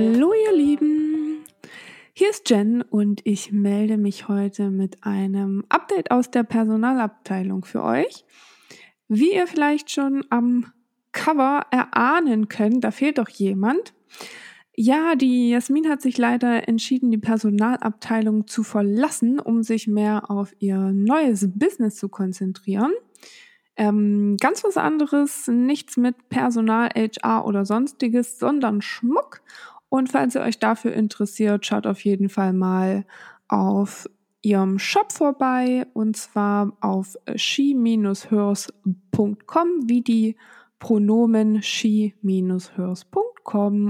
Hallo ihr Lieben, hier ist Jen und ich melde mich heute mit einem Update aus der Personalabteilung für euch. Wie ihr vielleicht schon am Cover erahnen könnt, da fehlt doch jemand. Ja, die Jasmin hat sich leider entschieden, die Personalabteilung zu verlassen, um sich mehr auf ihr neues Business zu konzentrieren. Ähm, ganz was anderes, nichts mit Personal, HR oder sonstiges, sondern Schmuck. Und falls ihr euch dafür interessiert, schaut auf jeden Fall mal auf ihrem Shop vorbei und zwar auf she-hers.com wie die Pronomen she-hers.com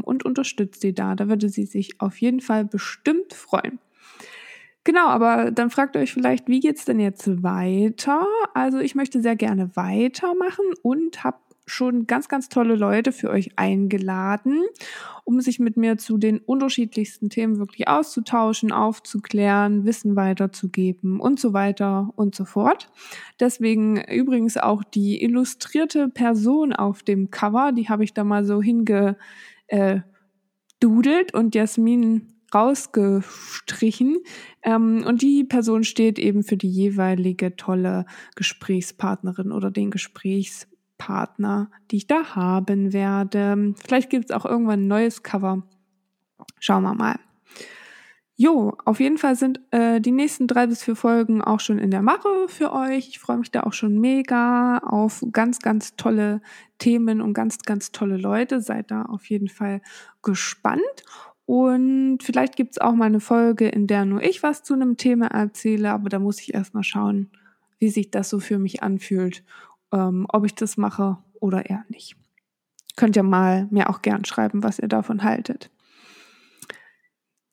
und unterstützt sie da. Da würde sie sich auf jeden Fall bestimmt freuen. Genau, aber dann fragt ihr euch vielleicht, wie geht's denn jetzt weiter? Also ich möchte sehr gerne weitermachen und habe schon ganz, ganz tolle Leute für euch eingeladen, um sich mit mir zu den unterschiedlichsten Themen wirklich auszutauschen, aufzuklären, Wissen weiterzugeben und so weiter und so fort. Deswegen übrigens auch die illustrierte Person auf dem Cover, die habe ich da mal so hingedudelt äh, und Jasmin rausgestrichen. Ähm, und die Person steht eben für die jeweilige tolle Gesprächspartnerin oder den Gesprächspartner, die ich da haben werde. Vielleicht gibt es auch irgendwann ein neues Cover. Schauen wir mal. Jo, auf jeden Fall sind äh, die nächsten drei bis vier Folgen auch schon in der Mache für euch. Ich freue mich da auch schon mega auf ganz, ganz tolle Themen und ganz, ganz tolle Leute. Seid da auf jeden Fall gespannt. Und vielleicht gibt's auch mal eine Folge, in der nur ich was zu einem Thema erzähle, aber da muss ich erstmal schauen, wie sich das so für mich anfühlt, ähm, ob ich das mache oder eher nicht. Könnt ihr mal mir auch gern schreiben, was ihr davon haltet.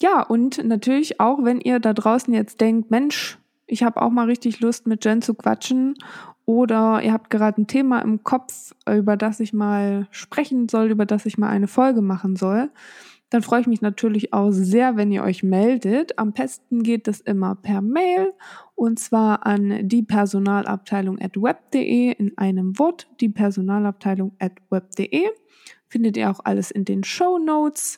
Ja, und natürlich auch, wenn ihr da draußen jetzt denkt, Mensch, ich habe auch mal richtig Lust, mit Jen zu quatschen oder ihr habt gerade ein Thema im Kopf, über das ich mal sprechen soll, über das ich mal eine Folge machen soll, dann freue ich mich natürlich auch sehr, wenn ihr euch meldet. Am besten geht es immer per Mail und zwar an die Personalabteilung at web.de in einem Wort, die Personalabteilung at web.de. Findet ihr auch alles in den Show Notes.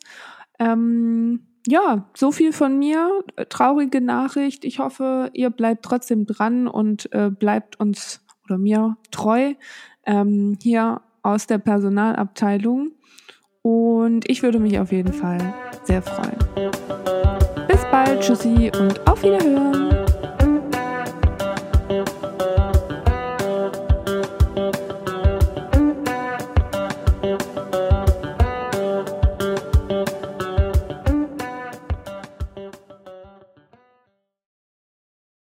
Ähm, ja, so viel von mir. Traurige Nachricht. Ich hoffe, ihr bleibt trotzdem dran und äh, bleibt uns oder mir treu ähm, hier aus der Personalabteilung. Und ich würde mich auf jeden Fall sehr freuen. Bis bald, tschüssi und auf Wiederhören.